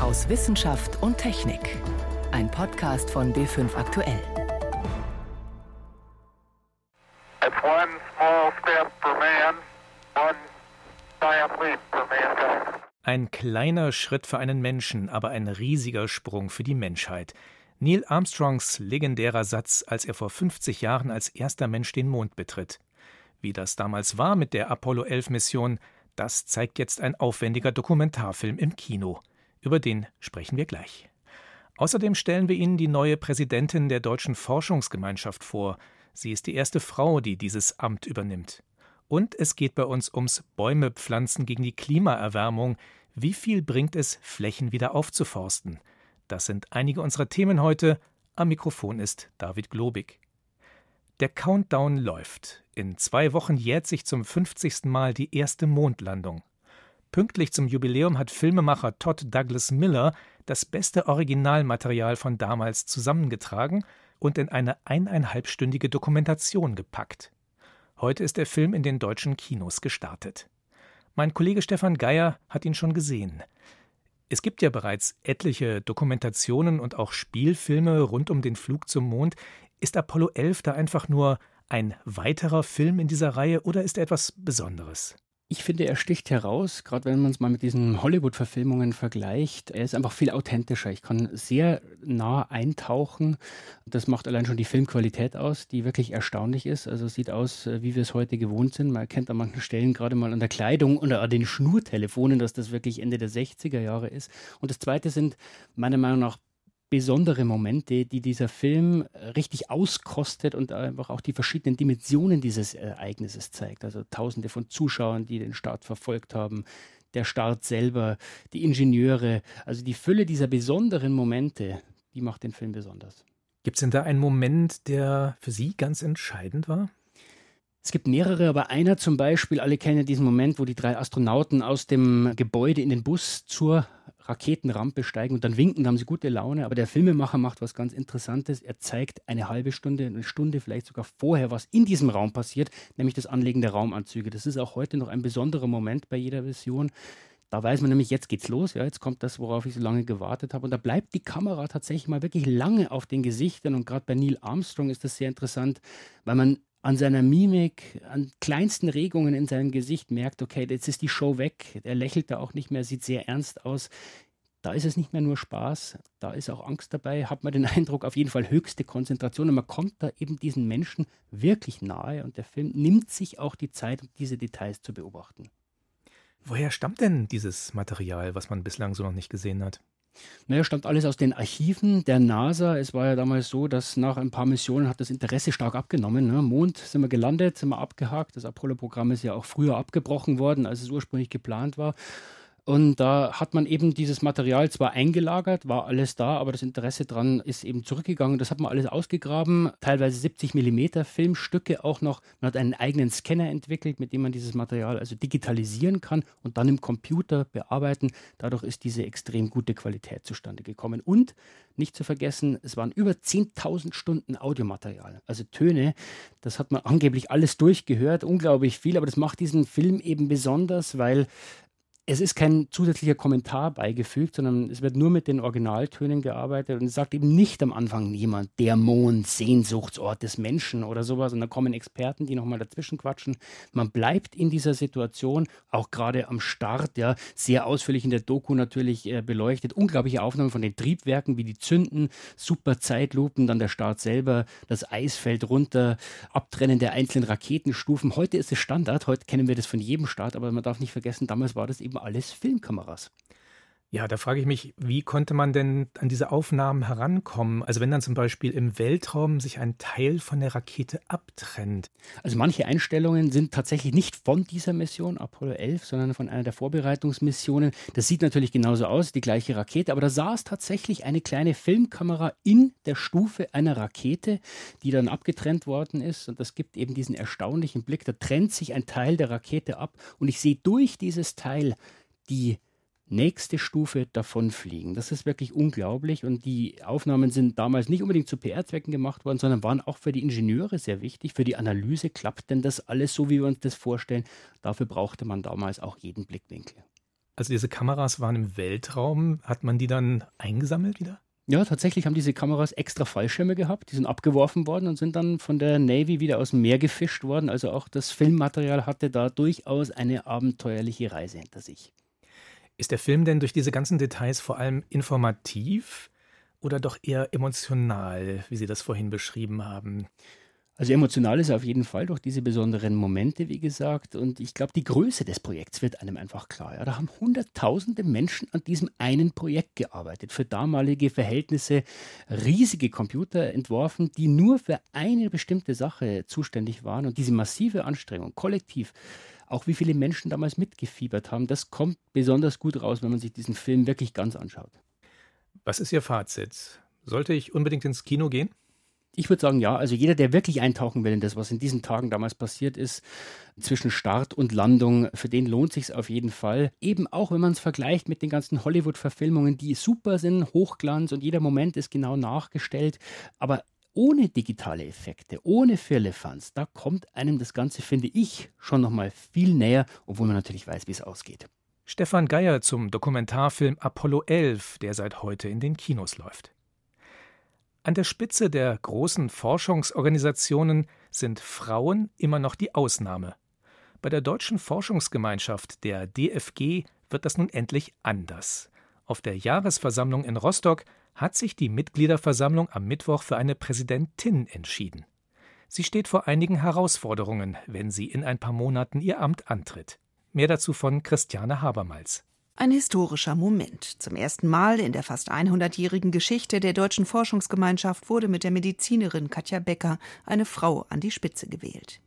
aus Wissenschaft und Technik. Ein Podcast von B5 Aktuell. Ein kleiner Schritt für einen Menschen, aber ein riesiger Sprung für die Menschheit. Neil Armstrongs legendärer Satz, als er vor 50 Jahren als erster Mensch den Mond betritt. Wie das damals war mit der Apollo 11 Mission, das zeigt jetzt ein aufwendiger Dokumentarfilm im Kino. Über den sprechen wir gleich. Außerdem stellen wir Ihnen die neue Präsidentin der Deutschen Forschungsgemeinschaft vor. Sie ist die erste Frau, die dieses Amt übernimmt. Und es geht bei uns ums Bäume pflanzen gegen die Klimaerwärmung. Wie viel bringt es, Flächen wieder aufzuforsten? Das sind einige unserer Themen heute. Am Mikrofon ist David Globig. Der Countdown läuft. In zwei Wochen jährt sich zum 50. Mal die erste Mondlandung. Pünktlich zum Jubiläum hat Filmemacher Todd Douglas Miller das beste Originalmaterial von damals zusammengetragen und in eine eineinhalbstündige Dokumentation gepackt. Heute ist der Film in den deutschen Kinos gestartet. Mein Kollege Stefan Geier hat ihn schon gesehen. Es gibt ja bereits etliche Dokumentationen und auch Spielfilme rund um den Flug zum Mond. Ist Apollo 11 da einfach nur ein weiterer Film in dieser Reihe oder ist er etwas Besonderes? Ich finde, er sticht heraus, gerade wenn man es mal mit diesen Hollywood-Verfilmungen vergleicht. Er ist einfach viel authentischer. Ich kann sehr nah eintauchen. Das macht allein schon die Filmqualität aus, die wirklich erstaunlich ist. Also sieht aus, äh, wie wir es heute gewohnt sind. Man erkennt an manchen Stellen gerade mal an der Kleidung oder an den Schnurtelefonen, dass das wirklich Ende der 60er Jahre ist. Und das Zweite sind meiner Meinung nach besondere Momente, die dieser Film äh, richtig auskostet und einfach auch die verschiedenen Dimensionen dieses Ereignisses zeigt. Also tausende von Zuschauern, die den Start verfolgt haben, der Start selber, die Ingenieure, also die Fülle dieser besonderen Momente, die macht den Film besonders. Gibt es denn da einen Moment, der für Sie ganz entscheidend war? Es gibt mehrere, aber einer zum Beispiel, alle kennen diesen Moment, wo die drei Astronauten aus dem Gebäude in den Bus zur Raketenrampe steigen und dann winken, da haben sie gute Laune. Aber der Filmemacher macht was ganz Interessantes. Er zeigt eine halbe Stunde, eine Stunde vielleicht sogar vorher, was in diesem Raum passiert, nämlich das Anlegen der Raumanzüge. Das ist auch heute noch ein besonderer Moment bei jeder Vision. Da weiß man nämlich, jetzt geht's los, ja, jetzt kommt das, worauf ich so lange gewartet habe. Und da bleibt die Kamera tatsächlich mal wirklich lange auf den Gesichtern. Und gerade bei Neil Armstrong ist das sehr interessant, weil man an seiner Mimik, an kleinsten Regungen in seinem Gesicht merkt, okay, jetzt ist die Show weg. Er lächelt da auch nicht mehr, sieht sehr ernst aus. Da ist es nicht mehr nur Spaß, da ist auch Angst dabei, hat man den Eindruck, auf jeden Fall höchste Konzentration und man kommt da eben diesen Menschen wirklich nahe und der Film nimmt sich auch die Zeit, diese Details zu beobachten. Woher stammt denn dieses Material, was man bislang so noch nicht gesehen hat? Naja, stammt alles aus den Archiven der NASA. Es war ja damals so, dass nach ein paar Missionen hat das Interesse stark abgenommen. Ne? Mond sind wir gelandet, sind wir abgehakt. Das Apollo-Programm ist ja auch früher abgebrochen worden, als es ursprünglich geplant war. Und da hat man eben dieses Material zwar eingelagert, war alles da, aber das Interesse dran ist eben zurückgegangen. Das hat man alles ausgegraben, teilweise 70 Millimeter Filmstücke auch noch. Man hat einen eigenen Scanner entwickelt, mit dem man dieses Material also digitalisieren kann und dann im Computer bearbeiten. Dadurch ist diese extrem gute Qualität zustande gekommen. Und nicht zu vergessen, es waren über 10.000 Stunden Audiomaterial, also Töne. Das hat man angeblich alles durchgehört, unglaublich viel, aber das macht diesen Film eben besonders, weil es ist kein zusätzlicher Kommentar beigefügt, sondern es wird nur mit den Originaltönen gearbeitet und es sagt eben nicht am Anfang niemand, der Mond, Sehnsuchtsort des Menschen oder sowas. Und dann kommen Experten, die nochmal dazwischen quatschen. Man bleibt in dieser Situation, auch gerade am Start, ja, sehr ausführlich in der Doku natürlich äh, beleuchtet. Unglaubliche Aufnahmen von den Triebwerken, wie die zünden, super Zeitlupen, dann der Start selber, das Eis fällt runter, Abtrennen der einzelnen Raketenstufen. Heute ist es Standard, heute kennen wir das von jedem Start, aber man darf nicht vergessen, damals war das eben alles Filmkameras. Ja, da frage ich mich, wie konnte man denn an diese Aufnahmen herankommen? Also wenn dann zum Beispiel im Weltraum sich ein Teil von der Rakete abtrennt. Also manche Einstellungen sind tatsächlich nicht von dieser Mission Apollo 11, sondern von einer der Vorbereitungsmissionen. Das sieht natürlich genauso aus, die gleiche Rakete, aber da saß tatsächlich eine kleine Filmkamera in der Stufe einer Rakete, die dann abgetrennt worden ist. Und das gibt eben diesen erstaunlichen Blick. Da trennt sich ein Teil der Rakete ab und ich sehe durch dieses Teil die nächste Stufe davonfliegen. Das ist wirklich unglaublich und die Aufnahmen sind damals nicht unbedingt zu PR-Zwecken gemacht worden, sondern waren auch für die Ingenieure sehr wichtig, für die Analyse. Klappt denn das alles so, wie wir uns das vorstellen? Dafür brauchte man damals auch jeden Blickwinkel. Also diese Kameras waren im Weltraum. Hat man die dann eingesammelt wieder? Ja, tatsächlich haben diese Kameras extra Fallschirme gehabt. Die sind abgeworfen worden und sind dann von der Navy wieder aus dem Meer gefischt worden. Also auch das Filmmaterial hatte da durchaus eine abenteuerliche Reise hinter sich. Ist der Film denn durch diese ganzen Details vor allem informativ oder doch eher emotional, wie Sie das vorhin beschrieben haben? Also emotional ist er auf jeden Fall durch diese besonderen Momente, wie gesagt. Und ich glaube, die Größe des Projekts wird einem einfach klar. Ja, da haben hunderttausende Menschen an diesem einen Projekt gearbeitet, für damalige Verhältnisse riesige Computer entworfen, die nur für eine bestimmte Sache zuständig waren. Und diese massive Anstrengung, kollektiv, auch wie viele Menschen damals mitgefiebert haben, das kommt besonders gut raus, wenn man sich diesen Film wirklich ganz anschaut. Was ist Ihr Fazit? Sollte ich unbedingt ins Kino gehen? Ich würde sagen, ja. Also jeder, der wirklich eintauchen will in das, was in diesen Tagen damals passiert ist, zwischen Start und Landung, für den lohnt sich auf jeden Fall. Eben auch, wenn man es vergleicht mit den ganzen Hollywood-Verfilmungen, die super sind, Hochglanz und jeder Moment ist genau nachgestellt. Aber ohne digitale Effekte, ohne Firlefanz, da kommt einem das Ganze, finde ich, schon nochmal viel näher, obwohl man natürlich weiß, wie es ausgeht. Stefan Geier zum Dokumentarfilm Apollo 11, der seit heute in den Kinos läuft. An der Spitze der großen Forschungsorganisationen sind Frauen immer noch die Ausnahme. Bei der Deutschen Forschungsgemeinschaft, der DFG, wird das nun endlich anders. Auf der Jahresversammlung in Rostock hat sich die Mitgliederversammlung am Mittwoch für eine Präsidentin entschieden. Sie steht vor einigen Herausforderungen, wenn sie in ein paar Monaten ihr Amt antritt. Mehr dazu von Christiane Habermals. Ein historischer Moment. Zum ersten Mal in der fast 100-jährigen Geschichte der deutschen Forschungsgemeinschaft wurde mit der Medizinerin Katja Becker eine Frau an die Spitze gewählt.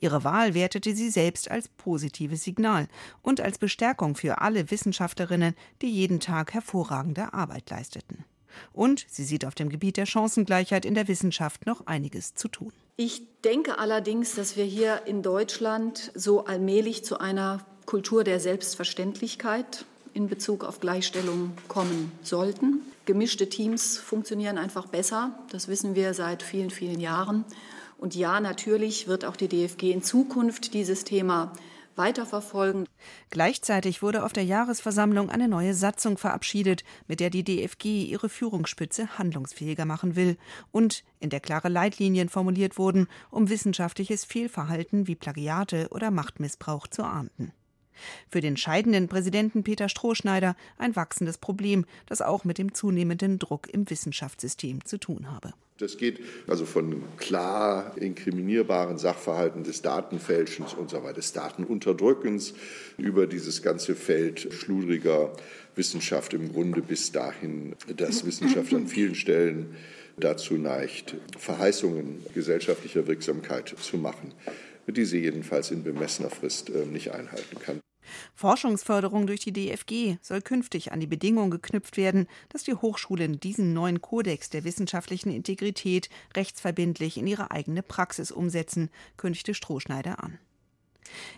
Ihre Wahl wertete sie selbst als positives Signal und als Bestärkung für alle Wissenschaftlerinnen, die jeden Tag hervorragende Arbeit leisteten. Und sie sieht auf dem Gebiet der Chancengleichheit in der Wissenschaft noch einiges zu tun. Ich denke allerdings, dass wir hier in Deutschland so allmählich zu einer Kultur der Selbstverständlichkeit in Bezug auf Gleichstellung kommen sollten. Gemischte Teams funktionieren einfach besser. Das wissen wir seit vielen, vielen Jahren. Und ja, natürlich wird auch die DFG in Zukunft dieses Thema weiterverfolgen. Gleichzeitig wurde auf der Jahresversammlung eine neue Satzung verabschiedet, mit der die DFG ihre Führungsspitze handlungsfähiger machen will und in der klare Leitlinien formuliert wurden, um wissenschaftliches Fehlverhalten wie Plagiate oder Machtmissbrauch zu ahnden. Für den scheidenden Präsidenten Peter Strohschneider ein wachsendes Problem, das auch mit dem zunehmenden Druck im Wissenschaftssystem zu tun habe. Das geht also von klar inkriminierbaren Sachverhalten des Datenfälschens und so weiter, des Datenunterdrückens über dieses ganze Feld schludriger Wissenschaft im Grunde bis dahin, dass Wissenschaft an vielen Stellen dazu neigt, Verheißungen gesellschaftlicher Wirksamkeit zu machen, die sie jedenfalls in bemessener Frist äh, nicht einhalten kann. Forschungsförderung durch die DFG soll künftig an die Bedingung geknüpft werden, dass die Hochschulen diesen neuen Kodex der wissenschaftlichen Integrität rechtsverbindlich in ihre eigene Praxis umsetzen, kündigte Strohschneider an.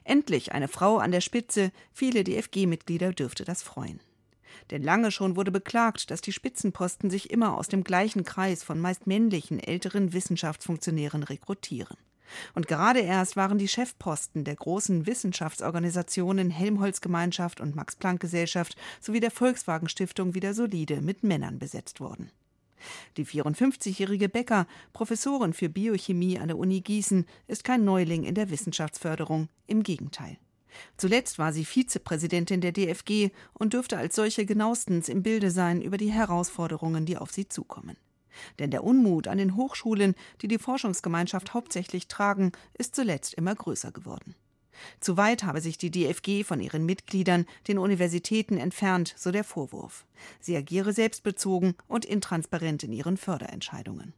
Endlich eine Frau an der Spitze, viele DFG-Mitglieder dürfte das freuen. Denn lange schon wurde beklagt, dass die Spitzenposten sich immer aus dem gleichen Kreis von meist männlichen älteren Wissenschaftsfunktionären rekrutieren. Und gerade erst waren die Chefposten der großen Wissenschaftsorganisationen Helmholtz-Gemeinschaft und Max-Planck-Gesellschaft sowie der Volkswagen-Stiftung wieder solide mit Männern besetzt worden. Die 54-jährige Becker, Professorin für Biochemie an der Uni Gießen, ist kein Neuling in der Wissenschaftsförderung, im Gegenteil. Zuletzt war sie Vizepräsidentin der DFG und dürfte als solche genauestens im Bilde sein über die Herausforderungen, die auf sie zukommen. Denn der Unmut an den Hochschulen, die die Forschungsgemeinschaft hauptsächlich tragen, ist zuletzt immer größer geworden. Zu weit habe sich die DFG von ihren Mitgliedern, den Universitäten, entfernt, so der Vorwurf. Sie agiere selbstbezogen und intransparent in ihren Förderentscheidungen.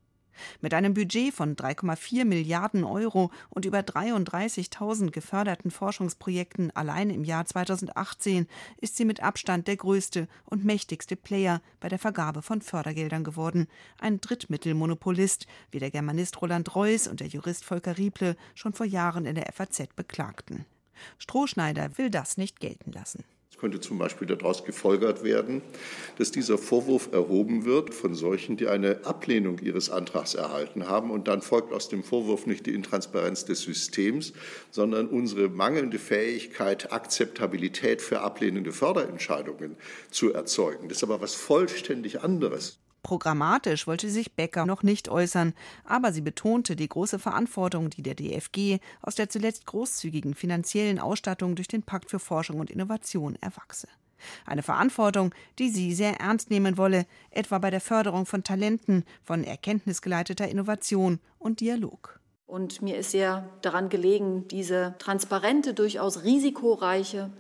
Mit einem Budget von 3,4 Milliarden Euro und über 33.000 geförderten Forschungsprojekten allein im Jahr 2018 ist sie mit Abstand der größte und mächtigste Player bei der Vergabe von Fördergeldern geworden. Ein Drittmittelmonopolist, wie der Germanist Roland Reuss und der Jurist Volker Rieple schon vor Jahren in der FAZ beklagten. Strohschneider will das nicht gelten lassen. Es könnte zum Beispiel daraus gefolgert werden, dass dieser Vorwurf erhoben wird von solchen, die eine Ablehnung ihres Antrags erhalten haben. Und dann folgt aus dem Vorwurf nicht die Intransparenz des Systems, sondern unsere mangelnde Fähigkeit, Akzeptabilität für ablehnende Förderentscheidungen zu erzeugen. Das ist aber was vollständig anderes. Programmatisch wollte sich Becker noch nicht äußern, aber sie betonte die große Verantwortung, die der DFG aus der zuletzt großzügigen finanziellen Ausstattung durch den Pakt für Forschung und Innovation erwachse. Eine Verantwortung, die sie sehr ernst nehmen wolle, etwa bei der Förderung von Talenten, von erkenntnisgeleiteter Innovation und Dialog. Und mir ist sehr daran gelegen, diese transparente, durchaus risikoreiche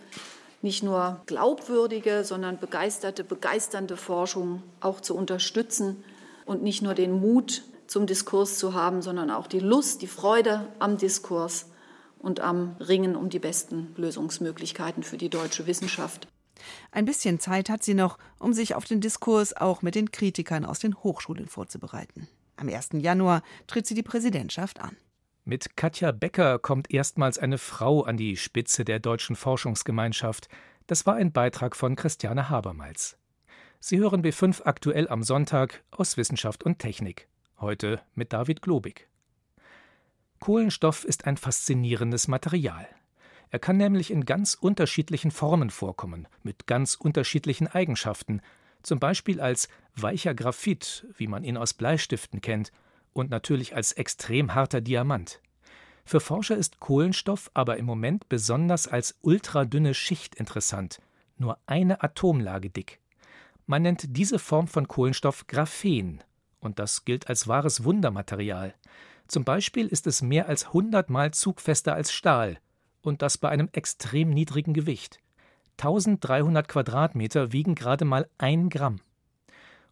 nicht nur glaubwürdige, sondern begeisterte, begeisternde Forschung auch zu unterstützen und nicht nur den Mut zum Diskurs zu haben, sondern auch die Lust, die Freude am Diskurs und am Ringen um die besten Lösungsmöglichkeiten für die deutsche Wissenschaft. Ein bisschen Zeit hat sie noch, um sich auf den Diskurs auch mit den Kritikern aus den Hochschulen vorzubereiten. Am 1. Januar tritt sie die Präsidentschaft an. Mit Katja Becker kommt erstmals eine Frau an die Spitze der deutschen Forschungsgemeinschaft. Das war ein Beitrag von Christiane Habermals. Sie hören B5 aktuell am Sonntag aus Wissenschaft und Technik. Heute mit David Globig. Kohlenstoff ist ein faszinierendes Material. Er kann nämlich in ganz unterschiedlichen Formen vorkommen, mit ganz unterschiedlichen Eigenschaften, zum Beispiel als weicher Graphit, wie man ihn aus Bleistiften kennt, und natürlich als extrem harter Diamant. Für Forscher ist Kohlenstoff aber im Moment besonders als ultradünne Schicht interessant, nur eine Atomlage dick. Man nennt diese Form von Kohlenstoff Graphen, und das gilt als wahres Wundermaterial. Zum Beispiel ist es mehr als hundertmal zugfester als Stahl, und das bei einem extrem niedrigen Gewicht. 1300 Quadratmeter wiegen gerade mal ein Gramm.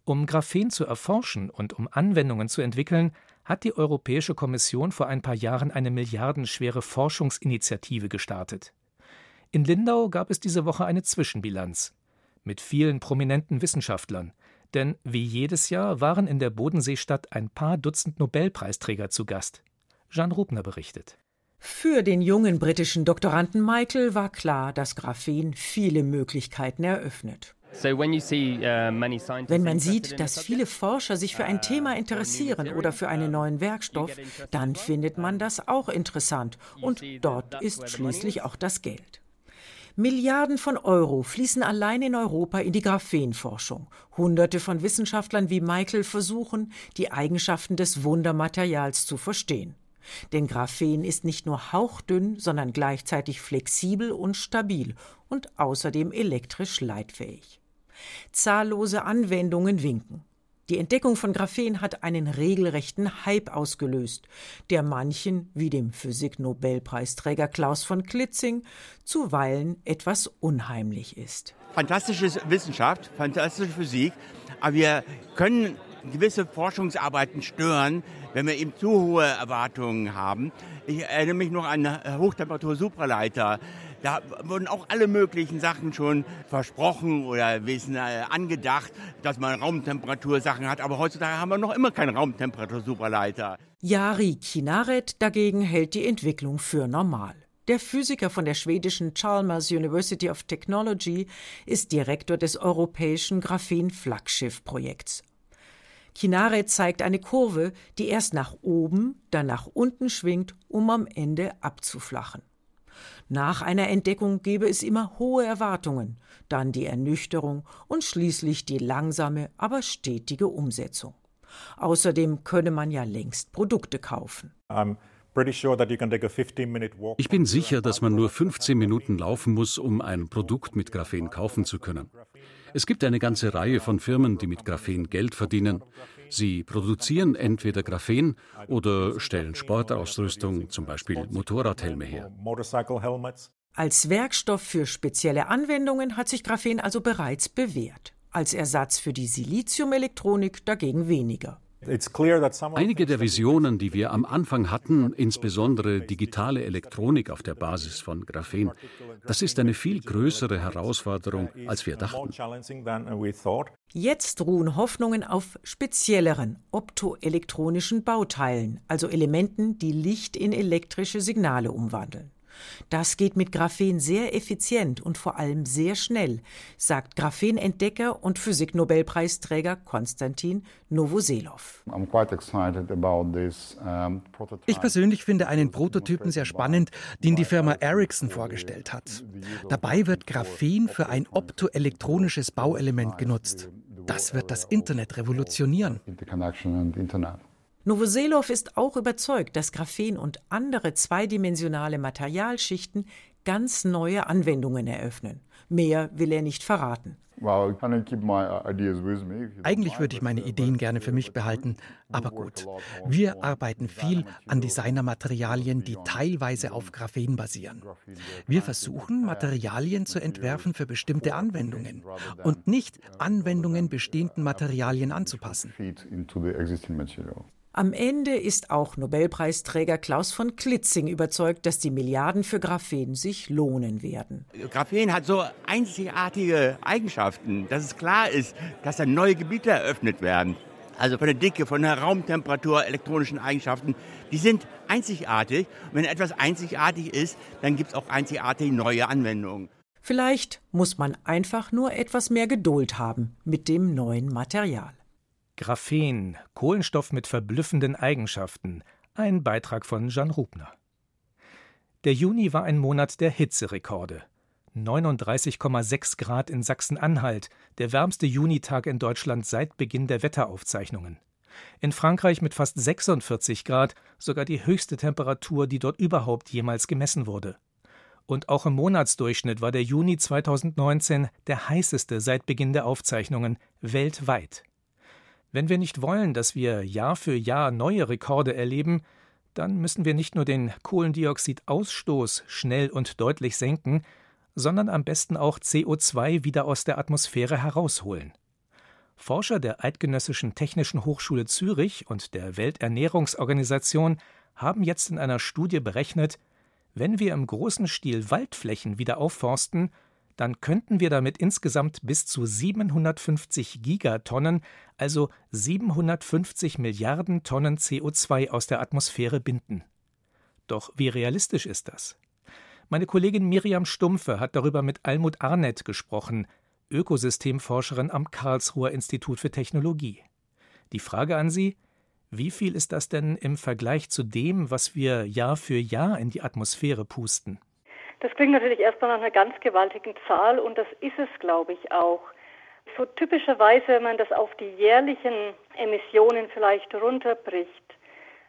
Um Graphen zu erforschen und um Anwendungen zu entwickeln, hat die Europäische Kommission vor ein paar Jahren eine milliardenschwere Forschungsinitiative gestartet. In Lindau gab es diese Woche eine Zwischenbilanz mit vielen prominenten Wissenschaftlern, denn wie jedes Jahr waren in der Bodenseestadt ein paar Dutzend Nobelpreisträger zu Gast. Jean Rubner berichtet. Für den jungen britischen Doktoranden Michael war klar, dass Graphen viele Möglichkeiten eröffnet. Uh, Wenn man sieht, dass viele Forscher sich für ein uh, Thema interessieren oder für einen neuen Werkstoff, dann findet man das auch interessant. Und dort ist schließlich auch das Geld. Milliarden von Euro fließen allein in Europa in die Graphenforschung. Hunderte von Wissenschaftlern wie Michael versuchen, die Eigenschaften des Wundermaterials zu verstehen. Denn Graphen ist nicht nur hauchdünn, sondern gleichzeitig flexibel und stabil und außerdem elektrisch leitfähig. Zahllose Anwendungen winken. Die Entdeckung von Graphen hat einen regelrechten Hype ausgelöst, der manchen, wie dem Physik-Nobelpreisträger Klaus von Klitzing, zuweilen etwas unheimlich ist. Fantastische Wissenschaft, fantastische Physik, aber wir können gewisse Forschungsarbeiten stören, wenn wir eben zu hohe Erwartungen haben. Ich erinnere mich noch an Hochtemperatur-Supraleiter da wurden auch alle möglichen Sachen schon versprochen oder wissen äh, angedacht, dass man Raumtemperatursachen hat. Aber heutzutage haben wir noch immer keinen Raumtemperatur-Superleiter. Jari Kinaret dagegen hält die Entwicklung für normal. Der Physiker von der schwedischen Chalmers University of Technology ist Direktor des europäischen Graphen-Flaggschiff-Projekts. Kinare zeigt eine Kurve, die erst nach oben, dann nach unten schwingt, um am Ende abzuflachen. Nach einer Entdeckung gebe es immer hohe Erwartungen, dann die Ernüchterung und schließlich die langsame, aber stetige Umsetzung. Außerdem könne man ja längst Produkte kaufen. Ich bin sicher, dass man nur 15 Minuten laufen muss, um ein Produkt mit Graphen kaufen zu können. Es gibt eine ganze Reihe von Firmen, die mit Graphen Geld verdienen. Sie produzieren entweder Graphen oder stellen Sportausrüstung, zum Beispiel Motorradhelme her. Als Werkstoff für spezielle Anwendungen hat sich Graphen also bereits bewährt. Als Ersatz für die Siliziumelektronik dagegen weniger. Einige der Visionen, die wir am Anfang hatten, insbesondere digitale Elektronik auf der Basis von Graphen, das ist eine viel größere Herausforderung, als wir dachten. Jetzt ruhen Hoffnungen auf spezielleren optoelektronischen Bauteilen, also Elementen, die Licht in elektrische Signale umwandeln. Das geht mit Graphen sehr effizient und vor allem sehr schnell, sagt Graphenentdecker und Physiknobelpreisträger Konstantin Novoselov. Ich persönlich finde einen Prototypen sehr spannend, den die Firma Ericsson vorgestellt hat. Dabei wird Graphen für ein optoelektronisches Bauelement genutzt. Das wird das Internet revolutionieren. Novoselov ist auch überzeugt, dass Graphen und andere zweidimensionale Materialschichten ganz neue Anwendungen eröffnen. Mehr will er nicht verraten. Eigentlich würde ich meine Ideen gerne für mich behalten, aber gut. Wir arbeiten viel an Designermaterialien, die teilweise auf Graphen basieren. Wir versuchen, Materialien zu entwerfen für bestimmte Anwendungen und nicht Anwendungen bestehenden Materialien anzupassen. Am Ende ist auch Nobelpreisträger Klaus von Klitzing überzeugt, dass die Milliarden für Graphen sich lohnen werden. Graphen hat so einzigartige Eigenschaften, dass es klar ist, dass da neue Gebiete eröffnet werden. Also von der Dicke, von der Raumtemperatur, elektronischen Eigenschaften, die sind einzigartig. Und wenn etwas einzigartig ist, dann gibt es auch einzigartige neue Anwendungen. Vielleicht muss man einfach nur etwas mehr Geduld haben mit dem neuen Material. Graphen, Kohlenstoff mit verblüffenden Eigenschaften. Ein Beitrag von Jan Rubner. Der Juni war ein Monat der Hitzerekorde. 39,6 Grad in Sachsen-Anhalt, der wärmste Junitag in Deutschland seit Beginn der Wetteraufzeichnungen. In Frankreich mit fast 46 Grad sogar die höchste Temperatur, die dort überhaupt jemals gemessen wurde. Und auch im Monatsdurchschnitt war der Juni 2019 der heißeste seit Beginn der Aufzeichnungen weltweit. Wenn wir nicht wollen, dass wir Jahr für Jahr neue Rekorde erleben, dann müssen wir nicht nur den Kohlendioxidausstoß schnell und deutlich senken, sondern am besten auch CO2 wieder aus der Atmosphäre herausholen. Forscher der Eidgenössischen Technischen Hochschule Zürich und der Welternährungsorganisation haben jetzt in einer Studie berechnet, wenn wir im großen Stil Waldflächen wieder aufforsten, dann könnten wir damit insgesamt bis zu 750 Gigatonnen, also 750 Milliarden Tonnen CO2 aus der Atmosphäre binden. Doch wie realistisch ist das? Meine Kollegin Miriam Stumpfe hat darüber mit Almut Arnett gesprochen, Ökosystemforscherin am Karlsruher Institut für Technologie. Die Frage an Sie, wie viel ist das denn im Vergleich zu dem, was wir Jahr für Jahr in die Atmosphäre pusten? Das klingt natürlich erstmal nach einer ganz gewaltigen Zahl und das ist es, glaube ich, auch. So typischerweise, wenn man das auf die jährlichen Emissionen vielleicht runterbricht,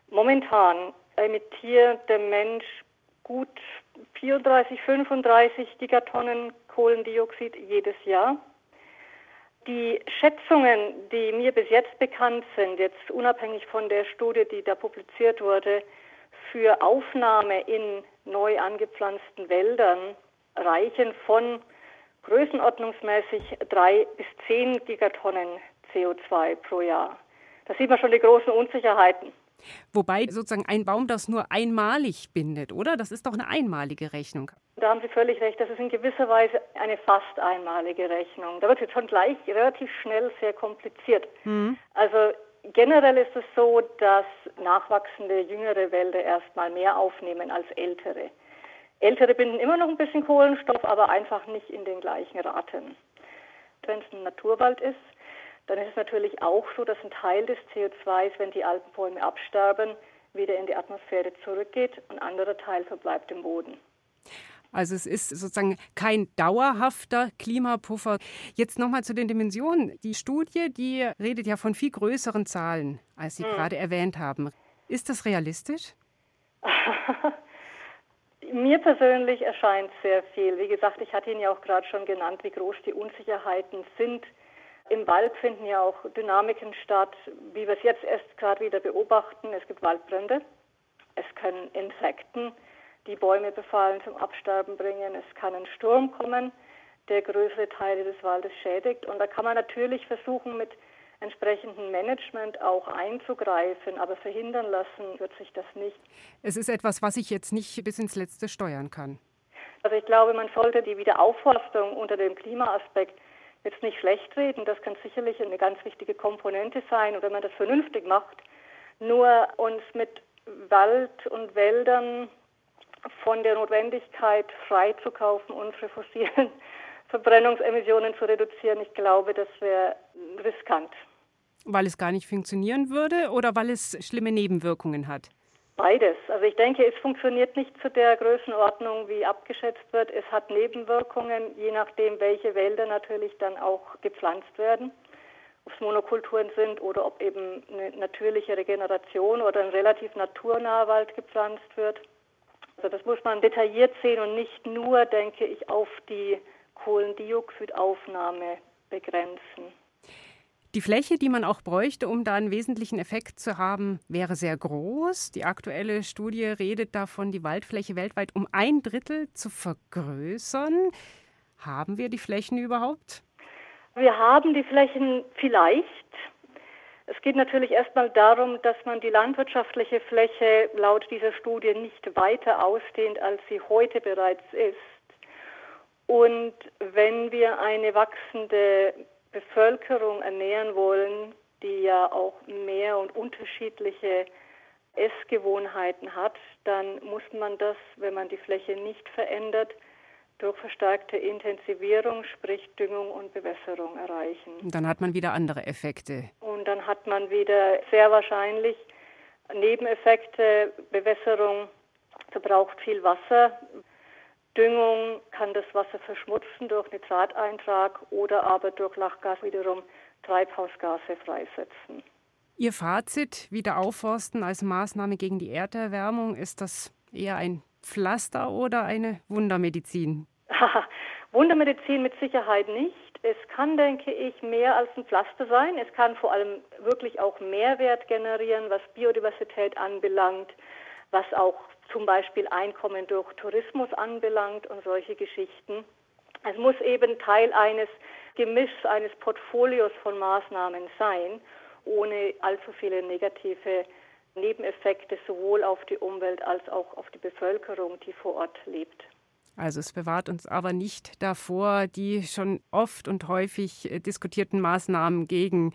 momentan emittiert der Mensch gut 34, 35 Gigatonnen Kohlendioxid jedes Jahr. Die Schätzungen, die mir bis jetzt bekannt sind, jetzt unabhängig von der Studie, die da publiziert wurde, für Aufnahme in neu angepflanzten Wäldern reichen von größenordnungsmäßig drei bis zehn Gigatonnen CO2 pro Jahr. Da sieht man schon die großen Unsicherheiten. Wobei sozusagen ein Baum das nur einmalig bindet, oder? Das ist doch eine einmalige Rechnung. Da haben Sie völlig recht. Das ist in gewisser Weise eine fast einmalige Rechnung. Da wird es schon gleich relativ schnell sehr kompliziert. Mhm. Also Generell ist es so, dass nachwachsende jüngere Wälder erstmal mehr aufnehmen als ältere. Ältere binden immer noch ein bisschen Kohlenstoff, aber einfach nicht in den gleichen Raten. Wenn es ein Naturwald ist, dann ist es natürlich auch so, dass ein Teil des CO2, wenn die alten Bäume absterben, wieder in die Atmosphäre zurückgeht und ein anderer Teil verbleibt im Boden. Also es ist sozusagen kein dauerhafter Klimapuffer. Jetzt nochmal zu den Dimensionen. Die Studie, die redet ja von viel größeren Zahlen, als Sie hm. gerade erwähnt haben. Ist das realistisch? Mir persönlich erscheint sehr viel. Wie gesagt, ich hatte Ihnen ja auch gerade schon genannt, wie groß die Unsicherheiten sind. Im Wald finden ja auch Dynamiken statt, wie wir es jetzt erst gerade wieder beobachten. Es gibt Waldbrände, es können Insekten die Bäume befallen, zum Absterben bringen. Es kann ein Sturm kommen, der größere Teile des Waldes schädigt. Und da kann man natürlich versuchen, mit entsprechendem Management auch einzugreifen, aber verhindern lassen wird sich das nicht. Es ist etwas, was ich jetzt nicht bis ins Letzte steuern kann. Also ich glaube, man sollte die Wiederaufforstung unter dem Klimaaspekt jetzt nicht schlecht reden. Das kann sicherlich eine ganz wichtige Komponente sein. Und wenn man das vernünftig macht, nur uns mit Wald und Wäldern von der Notwendigkeit freizukaufen, unsere fossilen Verbrennungsemissionen zu reduzieren. Ich glaube, das wäre riskant. Weil es gar nicht funktionieren würde oder weil es schlimme Nebenwirkungen hat? Beides. Also ich denke, es funktioniert nicht zu der Größenordnung, wie abgeschätzt wird. Es hat Nebenwirkungen, je nachdem, welche Wälder natürlich dann auch gepflanzt werden. Ob es Monokulturen sind oder ob eben eine natürliche Regeneration oder ein relativ naturnaher Wald gepflanzt wird. Also das muss man detailliert sehen und nicht nur, denke ich, auf die Kohlendioxidaufnahme begrenzen. Die Fläche, die man auch bräuchte, um da einen wesentlichen Effekt zu haben, wäre sehr groß. Die aktuelle Studie redet davon, die Waldfläche weltweit um ein Drittel zu vergrößern. Haben wir die Flächen überhaupt? Wir haben die Flächen vielleicht. Es geht natürlich erstmal darum, dass man die landwirtschaftliche Fläche laut dieser Studie nicht weiter ausdehnt, als sie heute bereits ist. Und wenn wir eine wachsende Bevölkerung ernähren wollen, die ja auch mehr und unterschiedliche Essgewohnheiten hat, dann muss man das, wenn man die Fläche nicht verändert, durch verstärkte Intensivierung, sprich Düngung und Bewässerung erreichen. Dann hat man wieder andere Effekte. Und dann hat man wieder sehr wahrscheinlich Nebeneffekte. Bewässerung verbraucht viel Wasser. Düngung kann das Wasser verschmutzen durch Nitrateintrag oder aber durch Lachgas wiederum Treibhausgase freisetzen. Ihr Fazit, Wiederaufforsten als Maßnahme gegen die Erderwärmung, ist das eher ein Pflaster oder eine Wundermedizin? Wundermedizin mit Sicherheit nicht. Es kann, denke ich, mehr als ein Pflaster sein. Es kann vor allem wirklich auch Mehrwert generieren, was Biodiversität anbelangt, was auch zum Beispiel Einkommen durch Tourismus anbelangt und solche Geschichten. Es muss eben Teil eines Gemischs, eines Portfolios von Maßnahmen sein, ohne allzu viele negative Nebeneffekte sowohl auf die Umwelt als auch auf die Bevölkerung, die vor Ort lebt. Also es bewahrt uns aber nicht davor, die schon oft und häufig äh, diskutierten Maßnahmen gegen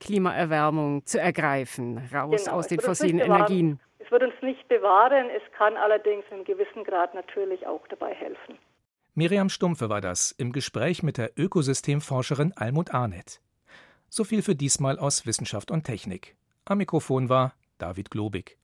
Klimaerwärmung zu ergreifen, raus genau, aus den fossilen Energien. Es wird uns nicht bewahren, es kann allerdings in einem gewissen Grad natürlich auch dabei helfen. Miriam Stumpfe war das im Gespräch mit der Ökosystemforscherin Almut Arnett. So viel für diesmal aus Wissenschaft und Technik. Am Mikrofon war David Globig.